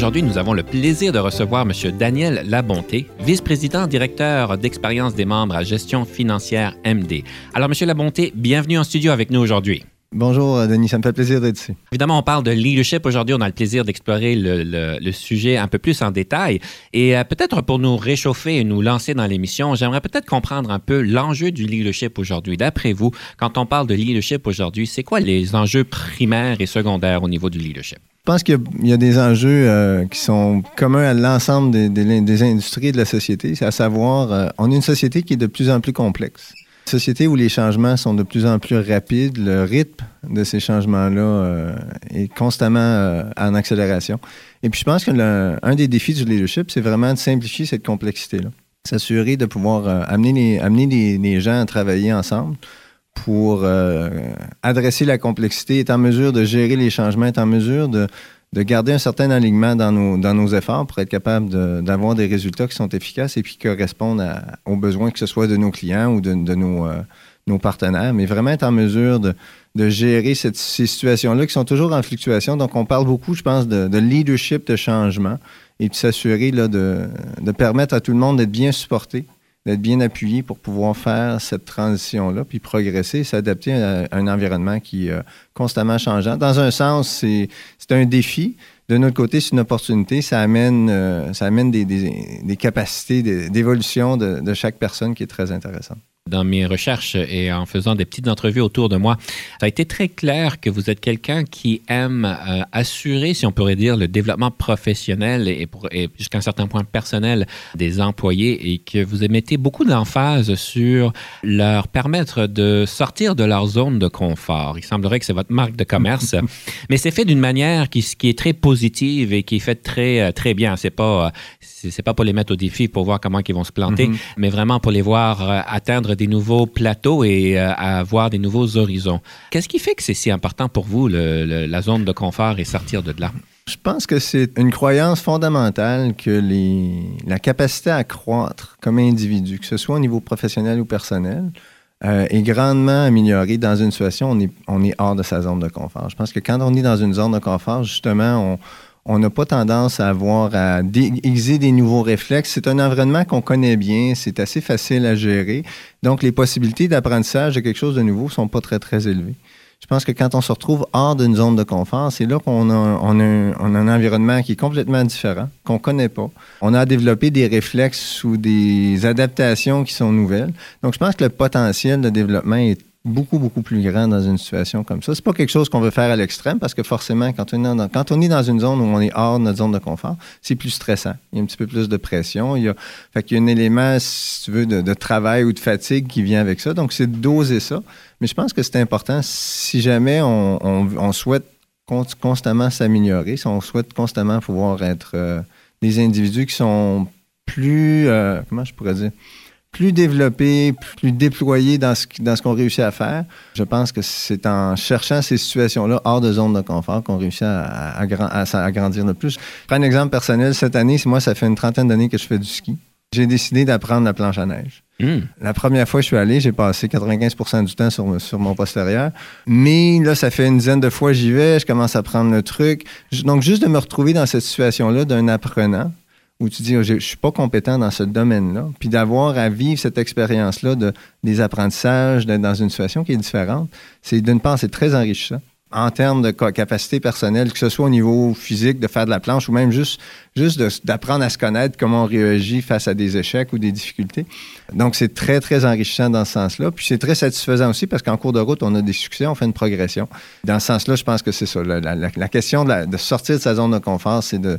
Aujourd'hui, nous avons le plaisir de recevoir M. Daniel Labonté, vice-président directeur d'expérience des membres à gestion financière MD. Alors, M. Labonté, bienvenue en studio avec nous aujourd'hui. Bonjour, euh, Denis, ça me fait plaisir d'être ici. Évidemment, on parle de leadership aujourd'hui. On a le plaisir d'explorer le, sujet un peu plus en détail. Et euh, peut-être pour nous réchauffer et nous lancer dans l'émission, j'aimerais peut-être comprendre un peu l'enjeu du leadership aujourd'hui. D'après vous, quand on parle de leadership aujourd'hui, c'est quoi les enjeux primaires et secondaires au niveau du leadership? Je pense qu'il y, a des enjeux euh, qui sont communs à l'ensemble des, industries de la société. C'est à savoir, euh, on est une société qui est de plus en plus complexe. Une société où les changements sont de plus en plus rapides. Le rythme de ces changements-là euh, est constamment en accélération. Et puis, je pense que un des défis du leadership, c'est vraiment de simplifier cette complexité-là. S'assurer de pouvoir amener les gens à travailler ensemble pour euh, adresser la complexité, est en mesure de gérer les changements, est en mesure de, de garder un certain alignement dans nos, dans nos efforts pour être capable d'avoir des résultats qui sont efficaces et qui correspondent aux besoins, que ce soit de nos clients ou de, de nos, euh, nos, partenaires, mais vraiment être en mesure de, de gérer ces situations-là qui sont toujours en fluctuation. Donc, on parle beaucoup, je pense, de, leadership de changement et de s'assurer de, de permettre à tout le monde d'être bien supporté d'être bien appuyé pour pouvoir faire cette transition-là, puis progresser, s'adapter à un environnement qui est euh, constamment changeant. Dans un sens, c'est un défi. De notre côté, c'est une opportunité. Ça amène, euh, des capacités d'évolution de, de chaque personne qui est très intéressante dans mes recherches et en faisant des petites entrevues autour de moi, ça a été très clair que vous êtes quelqu'un qui aime euh, assurer, si on pourrait dire, le développement professionnel et, et jusqu'à un certain point personnel des employés et que vous mettez beaucoup d'emphase sur leur permettre de sortir de leur zone de confort. Il semblerait que c'est votre marque de commerce, mais c'est fait d'une manière qui, qui, est très positive et qui est faite très, euh, très bien. C'est pas, c'est pas pour les mettre au défi pour voir comment ils vont se planter, mm-hmm. mais vraiment pour les voir euh, des nouveaux plateaux et euh, à avoir des nouveaux horizons. Qu'est-ce qui fait que c'est si important pour vous, la zone de confort et sortir de là? Je pense que c'est une croyance fondamentale que la capacité à croître comme individu, que ce soit au niveau professionnel ou personnel, euh, est grandement améliorée dans une situation où on on est hors de sa zone de confort. Je pense que quand on est dans une zone de confort, justement, on, on n'a pas tendance à avoir à déguiser des nouveaux réflexes. C'est un environnement qu'on connaît bien, c'est assez facile à gérer. Donc, les possibilités d'apprentissage de quelque chose de nouveau sont pas très, très élevées. Je pense que quand on se retrouve hors d'une zone de confort, c'est là qu'on a, on a, un environnement qui est complètement différent, qu'on ne connaît pas. On a développé des réflexes ou des adaptations qui sont nouvelles. Donc, je pense que le potentiel de développement est beaucoup, beaucoup plus grand dans une situation comme ça. C'est pas quelque chose qu'on veut faire à l'extrême parce que forcément, quand on, est dans, quand on est dans une zone où on est hors de notre zone de confort, c'est plus stressant. Il y a un petit peu plus de pression. Il y a, fait y a un élément, si tu veux, de, travail ou de fatigue qui vient avec ça. Donc, c'est de doser ça. Mais je pense que c'est important si jamais on, souhaite constamment s'améliorer, si on souhaite constamment pouvoir être euh, des individus qui sont plus, euh, comment je pourrais dire, plus développé, plus déployé dans ce, dans ce qu'on réussit à faire. Je pense que c'est en cherchant ces situations-là hors de zone de confort qu'on réussit à, à, grandir le plus. Je prends un exemple personnel. Cette année, moi, ça fait une trentaine d'années que je fais du ski. J'ai décidé d'apprendre la planche à neige. Hmm. La première fois que je suis allé, j'ai passé 95 du temps sur, sur mon postérieur. Mais là, ça fait une dizaine de fois que j'y vais, je commence à prendre le truc. Donc, juste de me retrouver dans cette situation-là d'un apprenant, où tu dis, je ne suis pas compétent dans ce domaine-là, puis d'avoir à vivre cette expérience-là de, des apprentissages, d'être dans une situation qui est différente, c'est d'une part, c'est très enrichissant en termes de capacité personnelle, que ce soit au niveau physique, de faire de la planche, ou même juste, juste d'apprendre à se connaître, comment on réagit face à des échecs ou des difficultés. Donc, c'est très, très enrichissant dans ce sens-là. Puis, c'est très satisfaisant aussi parce qu'en cours de route, on a des succès, on fait une progression. Dans ce sens-là, je pense que c'est ça. La, question de, sortir de sa zone de confort, c'est de,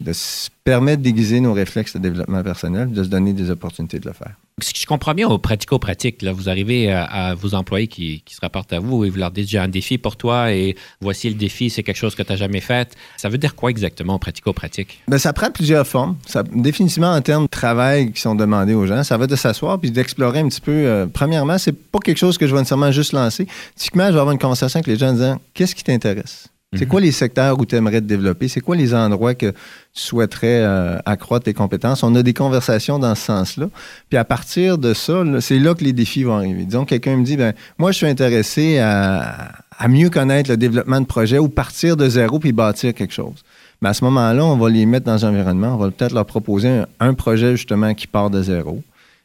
de se permettre d'aiguiser nos réflexes de développement personnel, de se donner des opportunités de le faire. Si je comprends bien, au pratico-pratique, là, vous arrivez à, vos employés qui, se rapportent à vous et vous leur dites j'ai un défi pour toi et voici le défi, c'est quelque chose que tu n'as jamais fait. Ça veut dire quoi exactement au pratico-pratique? Bien, ça prend plusieurs formes. Ça, définitivement, en termes de travail qui sont demandés aux gens, ça va de s'asseoir puis d'explorer un petit peu. Euh, premièrement, c'est pas quelque chose que je vais nécessairement juste lancer. Typiquement, je vais avoir une conversation avec les gens en disant qu'est-ce qui t'intéresse? C'est mhm. quoi les secteurs où tu aimerais te développer? C'est quoi les endroits que tu souhaiterais euh, accroître tes compétences? On a des conversations dans ce sens-là. Puis à partir de ça, c'est là que les défis vont arriver. Disons, quelqu'un me dit, ben moi, je suis intéressé à, mieux connaître le développement de projet ou partir de zéro puis bâtir quelque chose. Mais à ce moment-là, on va les mettre dans un environnement, on va peut-être leur proposer un projet justement qui part de zéro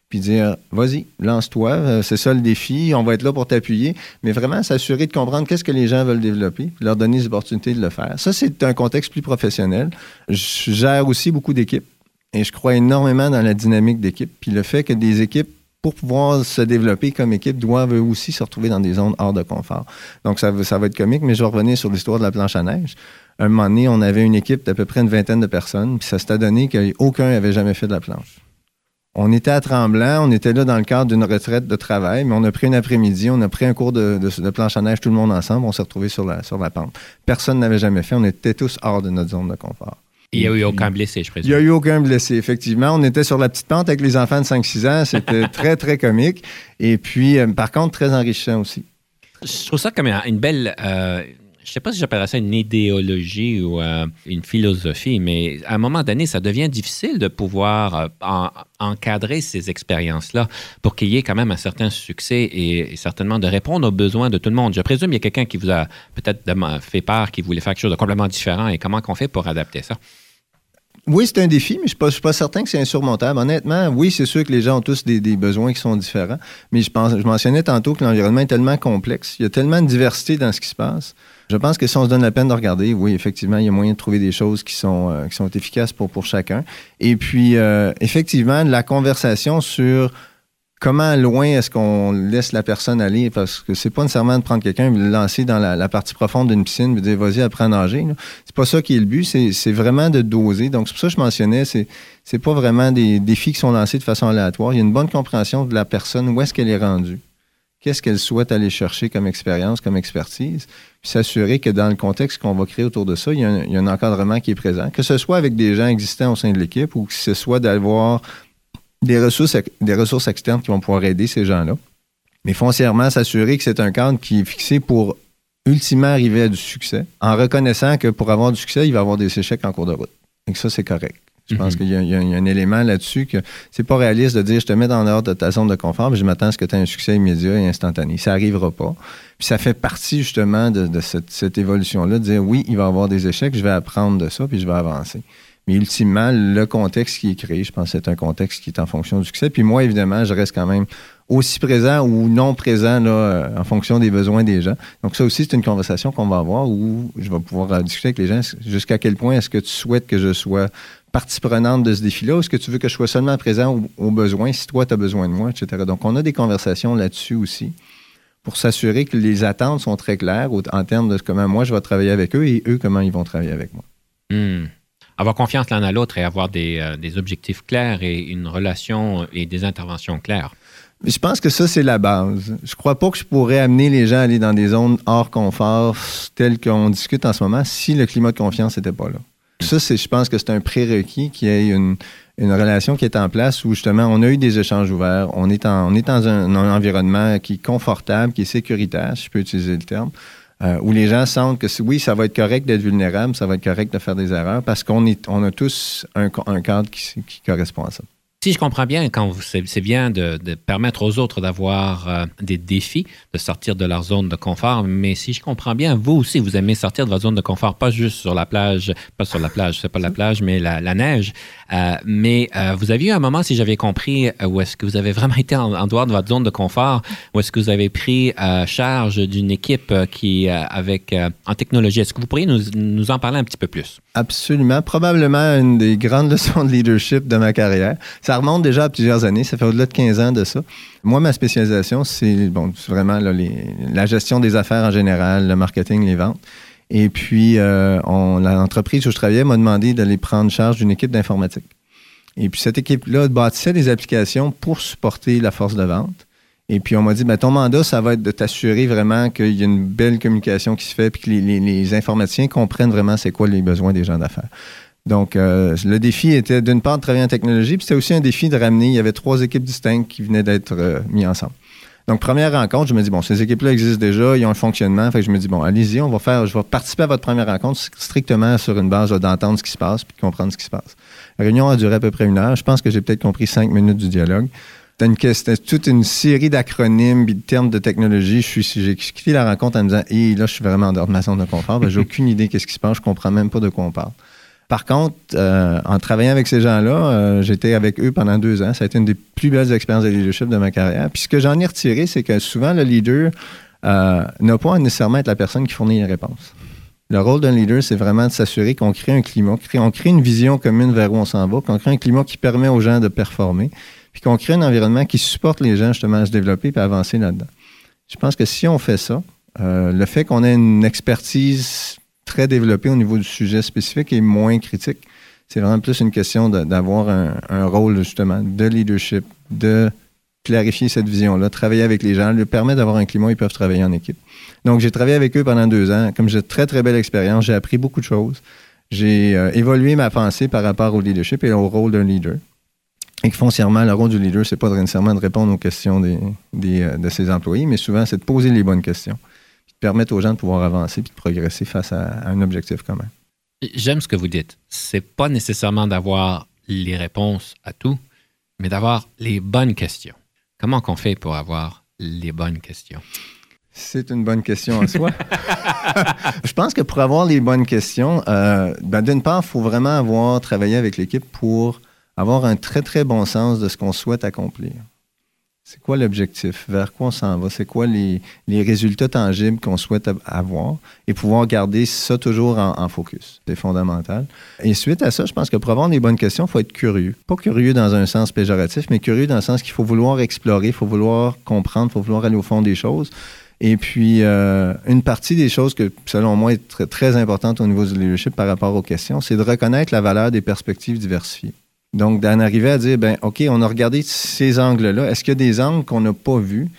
puis dire vas-y, lance-toi, euh, c'est ça le défi, on va être là pour t'appuyer, mais vraiment s'assurer de comprendre qu'est-ce que les gens veulent développer, leur donner les opportunités de le faire. Ça, c'est un contexte plus professionnel. Je gère aussi beaucoup d'équipes et je crois énormément dans la dynamique d'équipe, puis le fait que des équipes pour pouvoir se développer comme équipe, doivent aussi se retrouver dans des zones hors de confort. Donc, ça, ça va être comique, mais je vais revenir sur l'histoire de la planche à neige. Un moment donné, on avait une équipe d'à peu près une vingtaine de personnes, puis ça s'est donné qu'aucun n'avait jamais fait de la planche. On était à Tremblant, on était là dans le cadre d'une retraite de travail, mais on a pris un après-midi, on a pris un cours de, planche à neige tout le monde ensemble, on s'est retrouvés sur la, sur la pente. Personne n'avait jamais fait, on était tous hors de notre zone de confort. Il n'y a eu aucun blessé, je présume. Il n'y a eu aucun blessé, effectivement. On était sur la petite pente avec les enfants de 5-6 ans. C'était très, très comique. Et puis, euh, par contre, très enrichissant aussi. Je trouve ça comme une belle, euh, je ne sais pas si j'appellerais ça une idéologie ou euh, une philosophie, mais à un moment donné, ça devient difficile de pouvoir euh, encadrer ces expériences-là pour qu'il y ait quand même un certain succès et, certainement de répondre aux besoins de tout le monde. Je présume qu'il y a quelqu'un qui vous a peut-être fait part, qui voulait faire quelque chose de complètement différent et comment on fait pour adapter ça? Oui, c'est un défi, mais je ne suis, pas certain que c'est insurmontable. Honnêtement, oui, c'est sûr que les gens ont tous des, besoins qui sont différents, mais je, pense, je mentionnais tantôt que l'environnement est tellement complexe, il y a tellement de diversité dans ce qui se passe je pense que si on se donne la peine de regarder, oui, effectivement, il y a moyen de trouver des choses qui sont, euh, qui sont efficaces pour, pour chacun. Et puis, euh, effectivement, la conversation sur comment loin est-ce qu'on laisse la personne aller, parce que c'est pas nécessairement de prendre quelqu'un et le lancer dans la, partie profonde d'une piscine et dire vas-y, apprends à nager. C'est pas ça qui est le but, c'est vraiment de doser. Donc, c'est pour ça que je mentionnais, c'est pas vraiment des défis qui sont lancés de façon aléatoire. Il y a une bonne compréhension de la personne, où est-ce qu'elle est rendue qu'est-ce qu'elle souhaite aller chercher comme expérience, comme expertise, puis s'assurer que dans le contexte qu'on va créer autour de ça, il y, a un, encadrement qui est présent, que ce soit avec des gens existants au sein de l'équipe ou que ce soit d'avoir des ressources, des ressources externes qui vont pouvoir aider ces gens-là. Mais foncièrement, s'assurer que c'est un cadre qui est fixé pour ultimement arriver à du succès, en reconnaissant que pour avoir du succès, il va y avoir des échecs en cours de route. Et que ça, c'est correct. Je pense mhm. qu'il y, a un élément là-dessus que c'est pas réaliste de dire je te mets dans dehors de ta zone de confort, mais je m'attends à ce que tu aies un succès immédiat et instantané. Ça n'arrivera pas. Puis ça fait partie justement de, cette, évolution-là, de dire oui, il va y avoir des échecs, je vais apprendre de ça, puis je vais avancer. Mais ultimement, le contexte qui est créé, je pense que c'est un contexte qui est en fonction du succès. Puis moi, évidemment, je reste quand même aussi présent ou non présent là, euh, en fonction des besoins des gens. Donc ça aussi, c'est une conversation qu'on va avoir où je vais pouvoir discuter avec les gens jusqu'à quel point est-ce que tu souhaites que je sois partie prenante de ce défi-là? Est-ce que tu veux que je sois seulement présent aux, besoins si toi, tu as besoin de moi, etc. Donc, on a des conversations là-dessus aussi pour s'assurer que les attentes sont très claires en termes de comment moi, je vais travailler avec eux et eux, comment ils vont travailler avec moi. Hmm. Avoir confiance l'un à l'autre et avoir euh, des, objectifs clairs et une relation et des interventions claires. Je pense que ça, c'est la base. Je crois pas que je pourrais amener les gens à aller dans des zones hors confort telles qu'on discute en ce moment si le climat de confiance n'était pas là. Ça, je pense que c'est un prérequis qu'il y ait une, relation qui est en place où justement on a eu des échanges ouverts, on est, on est dans un, environnement qui est confortable, qui est sécuritaire, si je peux utiliser le terme, euh, où les gens sentent que oui, ça va être correct d'être vulnérable, ça va être correct de faire des erreurs parce qu'on on a tous un, cadre qui correspond à ça. Si je comprends bien, quand c'est bien de, permettre aux autres d'avoir euh, des défis, de sortir de leur zone de confort, mais si je comprends bien, vous aussi, vous aimez sortir de votre zone de confort, pas juste sur la plage, pas sur la plage, c'est pas la plage, mais la, neige. Euh, mais euh, vous avez eu un moment, si j'avais compris, où est-ce que vous avez vraiment été en, dehors de votre zone de confort, où est-ce que vous avez pris charge d'une équipe qui, avec en technologie, est-ce que vous pourriez nous en parler un petit peu plus? Absolument. Probablement une des grandes leçons de leadership de ma carrière. Ça remonte déjà à plusieurs années. Ça fait au-delà de 15 ans de ça. Moi, ma spécialisation, c'est bon, vraiment la gestion des affaires en général, le marketing, les ventes. Et puis, euh, l'entreprise où je travaillais m'a demandé d'aller prendre charge d'une équipe d'informatique. Et puis cette équipe-là bâtissait des applications pour supporter la force de vente. Et puis on m'a dit, ben, ton mandat, ça va être de t'assurer vraiment qu'il y a une belle communication qui se fait, puis que les, les informaticiens comprennent vraiment c'est quoi les besoins des gens d'affaires. Donc, euh, le défi était d'une part de travailler en technologie, puis c'était aussi un défi de ramener. Il y avait trois équipes distinctes qui venaient d'être euh, mises ensemble. Donc, première rencontre, je me dis, bon, ces équipes-là existent déjà, ils ont un fonctionnement. Fait que je me dis, bon, allez-y, on va faire, je vais participer à votre première rencontre strictement sur une base d'entendre ce qui se passe puis de comprendre ce qui se passe. La réunion a duré à peu près une heure. Je pense que j'ai peut-être compris cinq minutes du dialogue. C'était toute une série d'acronymes et de termes de technologie. J'ai quitté la rencontre en me disant, hé, là, je suis vraiment en dehors de ma zone de confort. j'ai aucune idée qu'est-ce qui se passe. Je comprends même pas de quoi on parle. Par contre, euh, en travaillant avec ces gens-là, euh, j'étais avec eux pendant deux ans. Ça a été une des plus belles expériences de leadership de ma carrière. Puis ce que j'en ai retiré, c'est que souvent, le leader euh, n'a pas nécessairement être la personne qui fournit les réponses. Le rôle d'un leader, c'est vraiment de s'assurer qu'on crée un climat, qu'on crée une vision commune vers où on s'en va, qu'on crée un climat qui permet aux gens de performer, puis qu'on crée un environnement qui supporte les gens justement à se développer et à avancer là-dedans. Je pense que si on fait ça, le fait qu'on ait une expertise très développé au niveau du sujet spécifique et moins critique. C'est vraiment plus une question d'avoir un, rôle justement de leadership, de clarifier cette vision-là, travailler avec les gens, leur permet d'avoir un climat où ils peuvent travailler en équipe. Donc, j'ai travaillé avec eux pendant deux ans. Comme j'ai très, très belle expérience, j'ai appris beaucoup de choses. J'ai euh, évolué ma pensée par rapport au leadership et au rôle d'un leader. Et que foncièrement, le rôle du leader, c'est pas nécessairement de répondre aux questions des, euh, de ses employés, mais souvent, c'est de poser les bonnes questions permettre aux gens de pouvoir avancer et de progresser face à, un objectif commun. J'aime ce que vous dites. C'est pas nécessairement d'avoir les réponses à tout, mais d'avoir les bonnes questions. Comment qu'on fait pour avoir les bonnes questions? C'est une bonne question en soi. Je pense que pour avoir les bonnes questions, euh, ben, d'une part, il faut vraiment avoir travaillé avec l'équipe pour avoir un très, très bon sens de ce qu'on souhaite accomplir. C'est quoi l'objectif? Vers quoi on s'en va? C'est quoi les, résultats tangibles qu'on souhaite avoir? Et pouvoir garder ça toujours en, focus. C'est fondamental. Et suite à ça, je pense que pour avoir des bonnes questions, il faut être curieux. Pas curieux dans un sens péjoratif, mais curieux dans le sens qu'il faut vouloir explorer, il faut vouloir comprendre, il faut vouloir aller au fond des choses. Et puis, euh, une partie des choses que, selon moi, est très, très importante au niveau du leadership par rapport aux questions, c'est de reconnaître la valeur des perspectives diversifiées. Donc, d'en arriver à dire, ben, OK, on a regardé ces angles-là. Est-ce qu'il y a des angles qu'on n'a pas vus?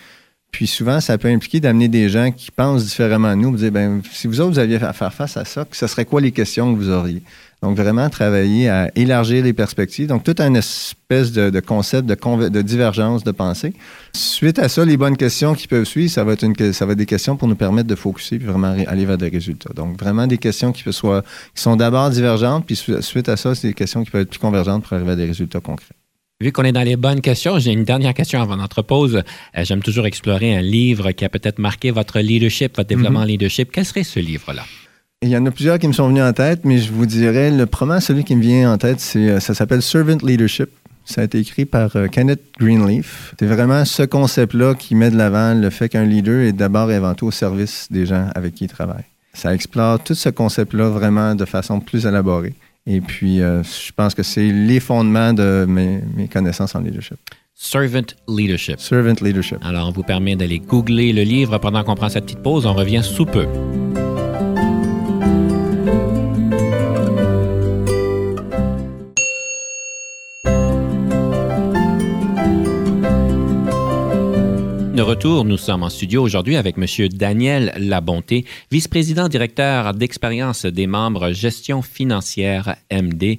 Puis souvent, ça peut impliquer d'amener des gens qui pensent différemment de nous, dire, ben, si vous autres, vous aviez à faire face à ça, ce serait quoi les questions que vous auriez? Donc, vraiment travailler à élargir les perspectives. Donc, tout un espèce de, concept de, de, divergence de pensée. Suite à ça, les bonnes questions qui peuvent suivre, ça va être, une, ça va être des questions pour nous permettre de focuser puis vraiment aller vers des résultats. Donc, vraiment des questions qui, soient, qui sont d'abord divergentes, puis suite à ça, c'est des questions qui peuvent être plus convergentes pour arriver à des résultats concrets. Vu qu'on est dans les bonnes questions, j'ai une dernière question avant notre pause. Euh, j'aime toujours explorer un livre qui a peut-être marqué votre leadership, votre développement mm-hmm. leadership. Quel serait ce livre-là? Il y en a plusieurs qui me sont venus en tête, mais je vous dirais, le premier, celui qui me vient en tête, c'est, euh, ça s'appelle Servant Leadership. Ça a été écrit par euh, Kenneth Greenleaf. C'est vraiment ce concept-là qui met de l'avant le fait qu'un leader est d'abord et avant tout au service des gens avec qui il travaille. Ça explore tout ce concept-là vraiment de façon plus élaborée. Et puis, euh, je pense que c'est les fondements de mes, mes connaissances en leadership. Servant Leadership. Servant Leadership. Alors, on vous permet d'aller googler le livre pendant qu'on prend cette petite pause. On revient sous peu. Retour. Nous sommes en studio aujourd'hui avec M. Daniel Labonté, vice-président directeur d'expérience des membres gestion financière MD.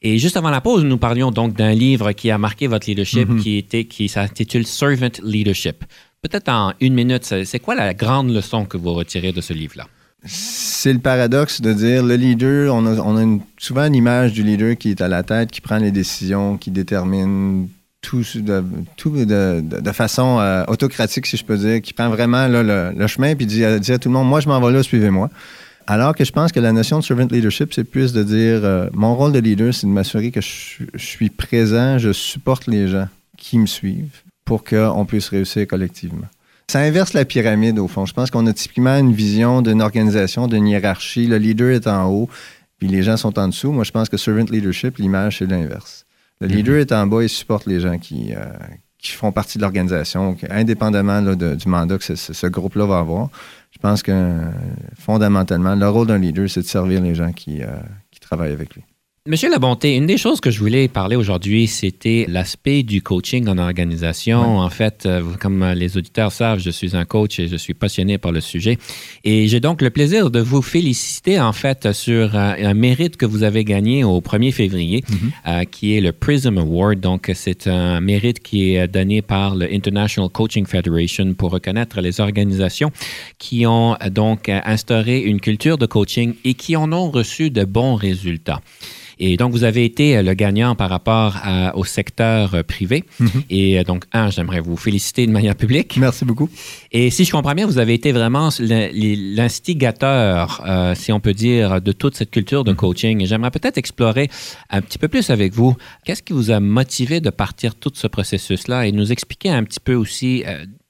Et juste avant la pause, nous parlions donc d'un livre qui a marqué votre leadership, mm-hmm. qui, était, qui s'intitule Servant Leadership. Peut-être en une minute, c'est quoi la grande leçon que vous retirez de ce livre-là? C'est le paradoxe de dire le leader, on a, on a souvent une image du leader qui est à la tête, qui prend les décisions, qui détermine tout, de, façon euh, autocratique, si je peux dire, qui prend vraiment le, chemin puis dit, à tout le monde, moi je m'en vais là, suivez-moi. Alors que je pense que la notion de servant leadership, c'est plus de dire, euh, mon rôle de leader, c'est de m'assurer que je, suis présent, je supporte les gens qui me suivent pour qu'on puisse réussir collectivement. Ça inverse la pyramide, au fond. Je pense qu'on a typiquement une vision d'une organisation, d'une hiérarchie. Le leader est en haut, puis les gens sont en dessous. Moi, je pense que servant leadership, l'image, c'est l'inverse. Le leader est en bas et supporte les gens qui, euh, qui font partie de l'organisation, indépendamment du mandat que ce, groupe-là va avoir. Je pense que fondamentalement, le rôle d'un leader, c'est de servir les gens qui, euh, qui travaillent avec lui. Monsieur Labonté, une des choses que je voulais parler aujourd'hui, c'était l'aspect du coaching en organisation. En fait, euh, comme les auditeurs savent, je suis un coach et je suis passionné par le sujet. Et j'ai donc le plaisir de vous féliciter, en fait, sur un, mérite que vous avez gagné au 1er février, mhm. euh, qui est le Prism Award. Donc, c'est un mérite qui est donné par le International Coaching Federation pour reconnaître les organisations qui ont donc instauré une culture de coaching et qui en ont reçu de bons résultats. Et donc, vous avez été euh, le gagnant par rapport au secteur euh, privé. Mhm. Et euh, donc, un, j'aimerais vous féliciter de manière publique. Merci beaucoup. Et si je comprends bien, vous avez été vraiment l'instigateur, si on peut dire, de toute cette culture de mhm. coaching. Et j'aimerais peut-être explorer un petit peu plus avec vous. Qu'est-ce qui vous a motivé de partir tout ce processus-là et nous expliquer un petit peu aussi,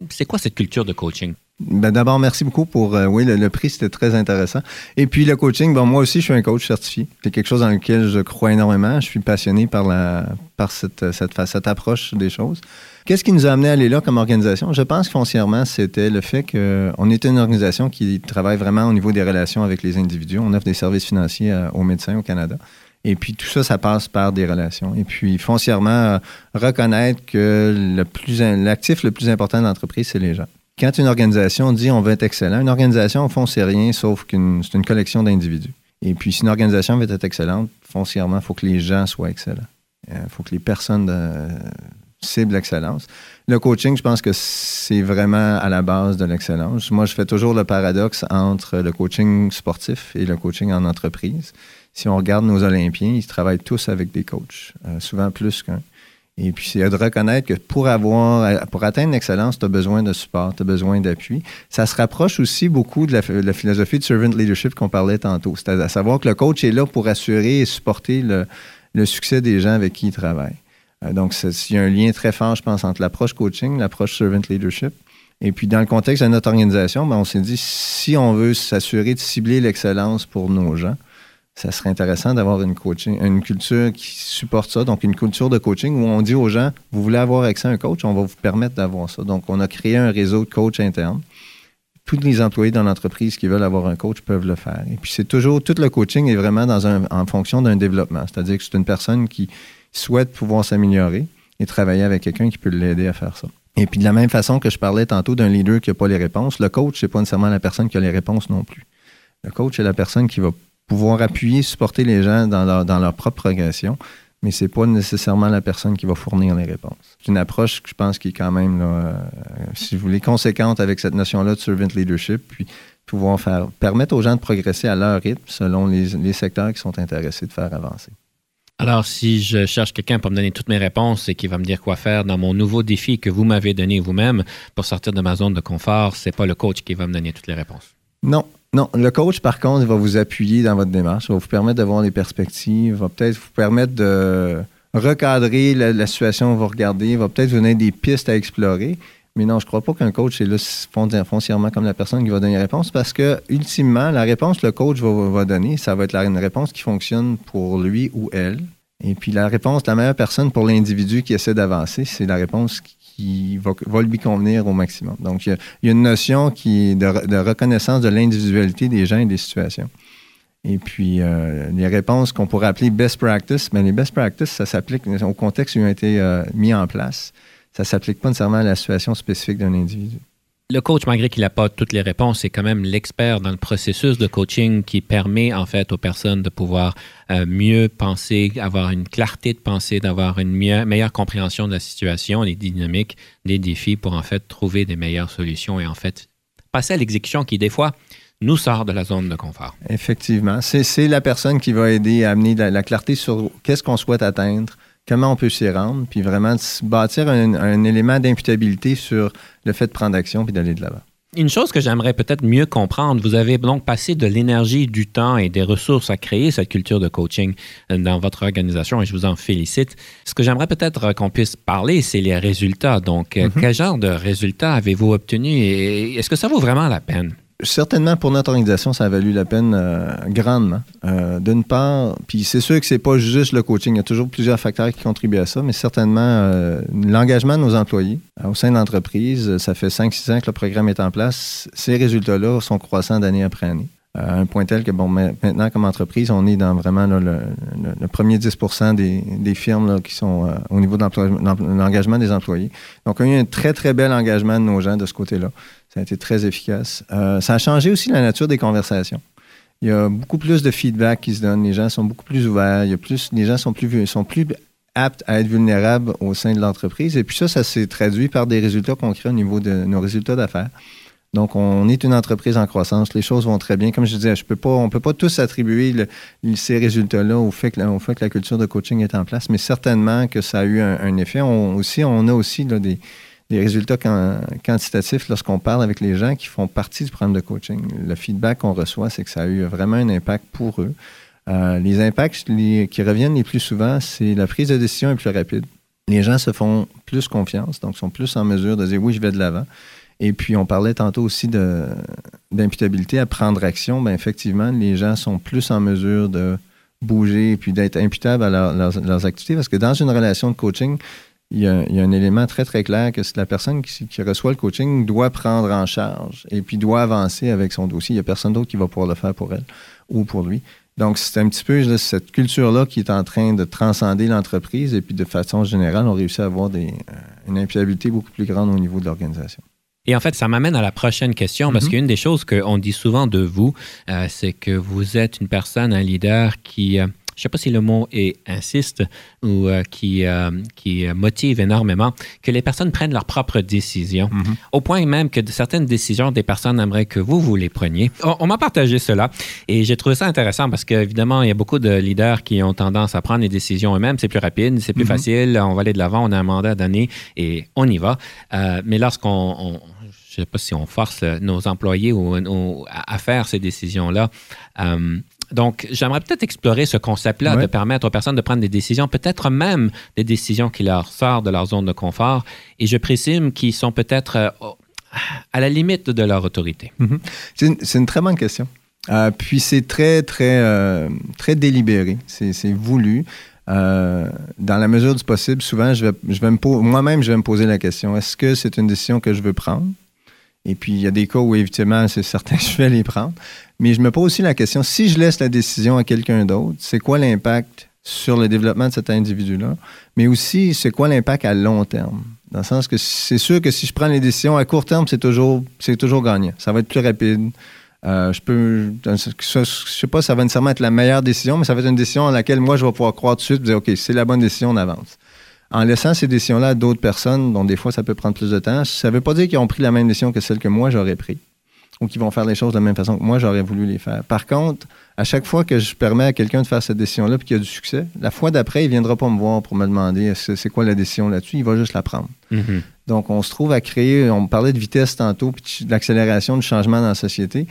c'est quoi cette culture de coaching? Ben D'abord, merci beaucoup pour. Euh, oui, le, prix, c'était très intéressant. Et puis, le coaching, bon, moi aussi, je suis un coach certifié. C'est quelque chose dans lequel je crois énormément. Je suis passionné par, la, par cette, cette, approche des choses. Qu'est-ce qui nous a amené à aller là comme organisation? Je pense que foncièrement, c'était le fait qu'on était une organisation qui travaille vraiment au niveau des relations avec les individus. On offre des services financiers euh, aux médecins au Canada. Et puis tout ça, ça passe par des relations. Et puis foncièrement, euh, reconnaître que le l'actif le plus important de l'entreprise, c'est les gens quand une organisation dit on veut être excellent, une organisation, au fond, c'est rien sauf qu'une c'est une collection d'individus. Et puis, si une organisation veut être excellente, foncièrement, il faut que les gens soient excellents. Il euh, faut que les personnes euh, ciblent l'excellence. Le coaching, je pense que c'est vraiment à la base de l'excellence. Moi, je fais toujours le paradoxe entre le coaching sportif et le coaching en entreprise. Si on regarde nos Olympiens, ils travaillent tous avec des coachs, euh, souvent plus qu'un. Et puis, c'est de reconnaître que pour avoir, pour atteindre l'excellence, tu as besoin de support, tu as besoin d'appui. Ça se rapproche aussi beaucoup de la, philosophie de servant leadership qu'on parlait tantôt. C'est à savoir que le coach est là pour assurer et supporter le, succès des gens avec qui il travaille. Euh, donc, il y a un lien très fort, je pense, entre l'approche coaching, l'approche servant leadership. Et puis, dans le contexte de notre organisation, ben, on s'est dit, si on veut s'assurer de cibler l'excellence pour nos gens, ça serait intéressant d'avoir une coaching, une culture qui supporte ça. Donc, une culture de coaching où on dit aux gens, vous voulez avoir accès à un coach, on va vous permettre d'avoir ça. Donc, on a créé un réseau de coachs internes. Tous les employés dans l'entreprise qui veulent avoir un coach peuvent le faire. Et puis, c'est toujours, tout le coaching est vraiment dans en fonction d'un développement. C'est-à-dire que c'est une personne qui souhaite pouvoir s'améliorer et travailler avec quelqu'un qui peut l'aider à faire ça. Et puis, de la même façon que je parlais tantôt d'un leader qui n'a pas les réponses, le coach, c'est pas nécessairement la personne qui a les réponses non plus. Le coach est la personne qui va pouvoir appuyer, supporter les gens dans leur, propre progression, mais ce n'est pas nécessairement la personne qui va fournir les réponses. C'est une approche que je pense qui est quand même, euh, si vous voulez, conséquente avec cette notion-là de servant leadership, puis pouvoir faire, permettre aux gens de progresser à leur rythme selon les, les secteurs qui sont intéressés de faire avancer. Alors, si je cherche quelqu'un pour me donner toutes mes réponses et qui va me dire quoi faire dans mon nouveau défi que vous m'avez donné vous-même pour sortir de ma zone de confort, c'est pas le coach qui va me donner toutes les réponses. Non, non, le coach, par contre, va vous appuyer dans votre démarche, va vous permettre d'avoir des perspectives, va peut-être vous permettre de recadrer la, situation vous regardez, il va peut-être vous donner des pistes à explorer. Mais non, je ne crois pas qu'un coach est là foncièrement comme la personne qui va donner la réponse parce que, ultimement, la réponse que le coach va, donner, ça va être une réponse qui fonctionne pour lui ou elle. Et puis la réponse, la meilleure personne pour l'individu qui essaie d'avancer, c'est la réponse qui qui va, lui convenir au maximum. Donc, il y a, une notion qui de, reconnaissance de l'individualité des gens et des situations. Et puis, euh, les réponses qu'on pourrait appeler best practice, mais les best practice, ça s'applique au contexte où ils ont été euh, mis en place. Ça ne s'applique pas nécessairement à la situation spécifique d'un individu le coach, malgré qu'il n'a pas toutes les réponses, c'est quand même l'expert dans le processus de coaching qui permet en fait aux personnes de pouvoir euh, mieux penser, avoir une clarté de pensée, d'avoir une meilleure compréhension de la situation, des dynamiques, des défis pour en fait trouver des meilleures solutions et en fait passer à l'exécution qui des fois nous sort de la zone de confort. Effectivement, c'est la personne qui va aider à amener la clarté sur qu'est-ce qu'on souhaite atteindre, comment on peut s'y rendre, puis vraiment bâtir un, élément d'imputabilité sur le fait de prendre action puis d'aller de l'avant. Une chose que j'aimerais peut-être mieux comprendre, vous avez donc passé de l'énergie, du temps et des ressources à créer cette culture de coaching euh, dans votre organisation et je vous en félicite. Ce que j'aimerais peut-être qu'on puisse parler, c'est les résultats. Donc, euh, mm-hmm. quel genre de résultats avez-vous obtenu et est-ce que ça vaut vraiment la peine? Certainement pour notre organisation, ça a valu la peine euh, grandement. Euh, d'une part, puis c'est sûr que c'est pas juste le coaching, il y a toujours plusieurs facteurs qui contribuent à ça, mais certainement euh, l'engagement de nos employés au sein de l'entreprise. Ça fait 5-6 ans que le programme est en place. Ces résultats-là sont croissants d'année après année. À un point tel que, bon, maintenant, comme entreprise, on est dans vraiment le, premier 10 des, des firmes qui sont au niveau de l'engagement des employés. Donc, on a eu un très, très bel engagement de nos gens de ce côté-là. Ça a été très efficace. ça a changé aussi la nature des conversations. Il y a beaucoup plus de feedback qui se donne. Les gens sont beaucoup plus ouverts. Il y a plus, les gens sont plus, sont plus aptes à être vulnérables au sein de l'entreprise. Et puis ça, ça s'est traduit par des résultats concrets au niveau de nos résultats d'affaires. Donc, on est une entreprise en croissance. Les choses vont très bien. Comme je disais, on ne peut pas tous attribuer ces résultats-là au fait, que, la culture de coaching est en place, mais certainement que ça a eu un, effet. On a aussi des, résultats quantitatifs lorsqu'on parle avec les gens qui font partie du programme de coaching. Le feedback qu'on reçoit, c'est que ça a eu vraiment un impact pour eux. Euh, les impacts qui reviennent les plus souvent, c'est la prise de décision est plus rapide. Les gens se font plus confiance, donc sont plus en mesure de dire oui, je vais de l'avant. Et puis, on parlait tantôt aussi d'imputabilité à prendre action. Bien, effectivement, les gens sont plus en mesure de bouger et puis d'être imputables à leurs, activités parce que dans une relation de coaching, il y, a, un élément très, très clair que la personne qui, reçoit le coaching doit prendre en charge et puis doit avancer avec son dossier. Il n'y a personne d'autre qui va pouvoir le faire pour elle ou pour lui. Donc, c'est un petit peu cette culture-là qui est en train de transcender l'entreprise et puis de façon générale, on réussit à avoir euh, une imputabilité beaucoup plus grande au niveau de l'organisation. Et en fait, ça m'amène à la prochaine question, parce mm-hmm. qu'une des choses qu'on dit souvent de vous, euh, c'est que vous êtes une personne, un leader qui, euh, je ne sais pas si le mot est insiste ou euh, qui, euh, qui motive énormément, que les personnes prennent leurs propres décisions, mhm. au point même que de certaines décisions, des personnes aimeraient que vous, vous les preniez. On, m'a partagé cela et j'ai trouvé ça intéressant parce qu'évidemment, il y a beaucoup de leaders qui ont tendance à prendre les décisions eux-mêmes. C'est plus rapide, c'est plus mhm. facile, on va aller de l'avant, on a un mandat donné et on y va. Euh, mais lorsqu'on je ne sais pas si on force nos employés ou, à, faire ces décisions-là. Donc, j'aimerais peut-être explorer ce concept-là de permettre aux personnes de prendre des décisions, peut-être même des décisions qui leur sortent de leur zone de confort. Et je présume qu'ils sont peut-être euh, à la limite de leur autorité. Mhm. C'est une, très bonne question. Euh, puis c'est très, très, euh, très délibéré. C'est voulu. dans la mesure du possible, souvent, je vais, je vais moi-même, je vais me poser la question est-ce que c'est une décision que je veux prendre? Et puis, il y a des cas où, évidemment, c'est certain que je vais les prendre. Mais je me pose aussi la question, si je laisse la décision à quelqu'un d'autre, c'est quoi l'impact sur le développement de cet individu-là? Mais aussi, c'est quoi l'impact à long terme? Dans le sens que c'est sûr que si je prends les décisions à court terme, c'est toujours, c'est toujours gagnant. Ça va être plus rapide. Euh, je peux, je sais pas, ça va nécessairement être la meilleure décision, mais ça va être une décision à laquelle moi je vais pouvoir croire tout de suite, et dire ok, c'est la bonne décision, on avance. En laissant ces décisions-là à d'autres personnes, dont des fois ça peut prendre plus de temps, ça ne veut pas dire qu'ils ont pris la même décision que celle que moi j'aurais prise ou qui vont faire les choses de la même façon que moi, j'aurais voulu les faire. Par contre, à chaque fois que je permets à quelqu'un de faire cette décision-là puis qu'il y a du succès, la fois d'après, il ne viendra pas me voir pour me demander c'est quoi la décision là-dessus? Il va juste la prendre. Mm-hmm. Donc, on se trouve à créer, on parlait de vitesse tantôt, puis de l'accélération du changement dans la société.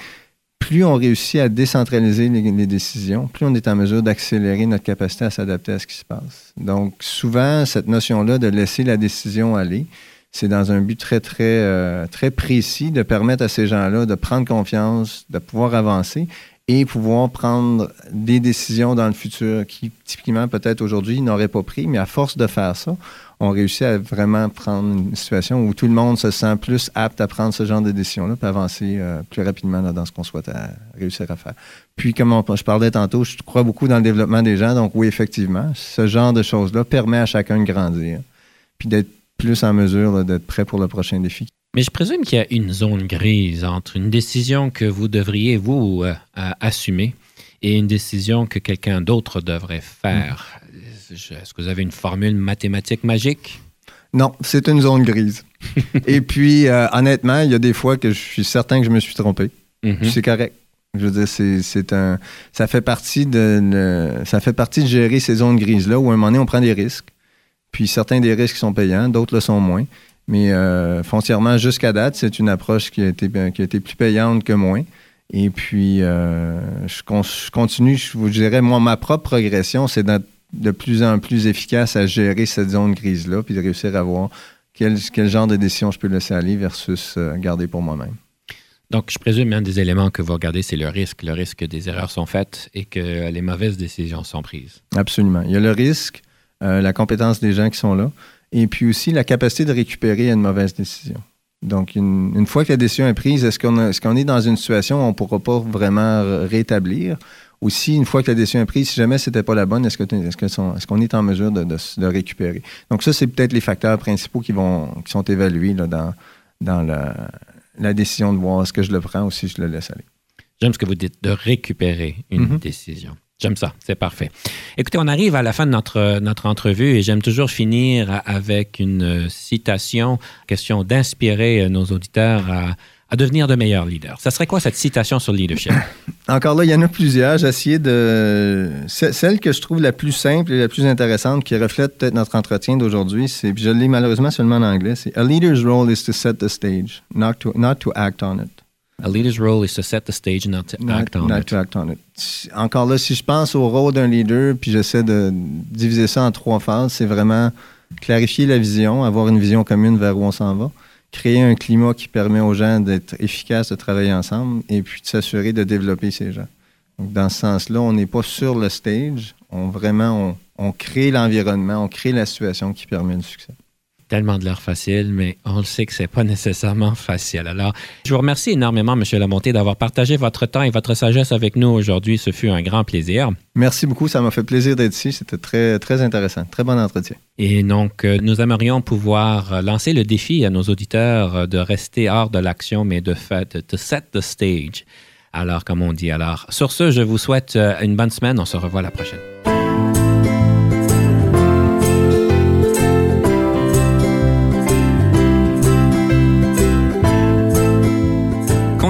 Plus on réussit à décentraliser les décisions, plus on est en mesure d'accélérer notre capacité à s'adapter à ce qui se passe. Donc, souvent, cette notion-là de laisser la décision aller, c'est dans un but très, très, euh, très précis de permettre à ces gens-là de prendre confiance, de pouvoir avancer et pouvoir prendre des décisions dans le futur qui, typiquement, peut-être aujourd'hui, n'auraient pas pris, mais à force de faire ça, on réussit à vraiment prendre une situation où tout le monde se sent plus apte à prendre ce genre de décisions-là, puis avancer euh, plus rapidement dans ce qu'on souhaite réussir à faire. Puis, comme je parlais tantôt, je crois beaucoup dans le développement des gens, donc oui, effectivement, ce genre de choses-là permet à chacun de grandir, puis d'être plus en mesure d'être prêt pour le prochain défi. Mais je présume qu'il y a une zone grise entre une décision que vous devriez, vous, euh, assumer et une décision que quelqu'un d'autre devrait faire. Est-ce que vous avez une formule mathématique magique? Non, c'est une zone grise. et puis, euh, honnêtement, il y a des fois que je suis certain que je me suis trompé. Mm-hmm. C'est correct. Je veux dire, c'est un. Ça fait partie de. ça fait partie de gérer ces zones grises-là où à un moment donné, on prend des risques. Puis certains des risques sont payants, d'autres le sont moins. Mais euh, foncièrement, jusqu'à date, c'est une approche qui a, été, euh, qui a été plus payante que moins. Et puis, euh, je, continue, je vous dirais, moi, ma propre progression, c'est d'être de plus en plus efficace à gérer cette zone grise-là, puis de réussir à voir quel, quel, genre de décision je peux laisser aller versus garder pour moi-même. Donc, je présume un des éléments que vous regardez, c'est le risque. Le risque que des erreurs sont faites et que les mauvaises décisions sont prises. Absolument. Il y a le risque, euh, la compétence des gens qui sont là, et puis aussi la capacité de récupérer une mauvaise décision. Donc, une, fois que la décision est prise, est-ce qu'on est, qu'on est dans une situation où on ne pourra pas vraiment rétablir? Aussi, une fois que la décision est prise, si jamais ce n'était pas la bonne, est-ce qu'on est, qu'on est en mesure de, de, récupérer? Donc, ça, c'est peut-être les facteurs principaux qui, vont, qui sont évalués là, dans, dans la, la décision de voir est-ce que je le prends ou si je le laisse aller. J'aime ce que vous dites, de récupérer une mm-hmm. décision. J'aime ça, c'est parfait. Écoutez, on arrive à la fin de notre, notre entrevue et j'aime toujours finir avec une citation, question d'inspirer nos auditeurs à, devenir de meilleurs leaders. Ça serait quoi cette citation sur le leadership? Encore là, il y en a plusieurs. J'ai essayé de... Celle que je trouve la plus simple et la plus intéressante, qui reflète peut-être notre entretien d'aujourd'hui, c'est, je l'ai malheureusement seulement en anglais, c'est « A leader's role is to set the stage, not to, not to act on it ». A leader's role is to set the stage, not to act on it. To act on it. Encore là, si je pense au rôle d'un leader, puis j'essaie de diviser ça en trois phases, c'est vraiment clarifier la vision, avoir une vision commune vers où on s'en va, créer un climat qui permet aux gens d'être efficaces, de travailler ensemble, et puis de s'assurer de développer ces gens. Donc, dans ce sens-là, on n'est pas sur le stage, on vraiment, on, on crée l'environnement, on crée la situation qui permet le succès tellement de l'air facile, mais on le sait que c'est pas nécessairement facile. Alors, je vous remercie énormément, M. Lamonté, d'avoir partagé votre temps et votre sagesse avec nous aujourd'hui. Ce fut un grand plaisir. Merci beaucoup. Ça m'a fait plaisir d'être ici. C'était très, très intéressant. Très bon entretien. Et donc, euh, nous aimerions pouvoir lancer le défi à nos auditeurs de rester hors de l'action, mais de fait, de set the stage. Alors, comme on dit. Alors, sur ce, je vous souhaite euh, une bonne semaine. On se revoit la prochaine.